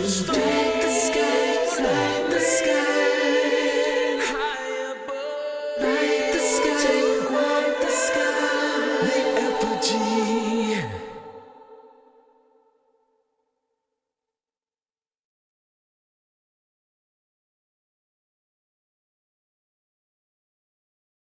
touch the sky.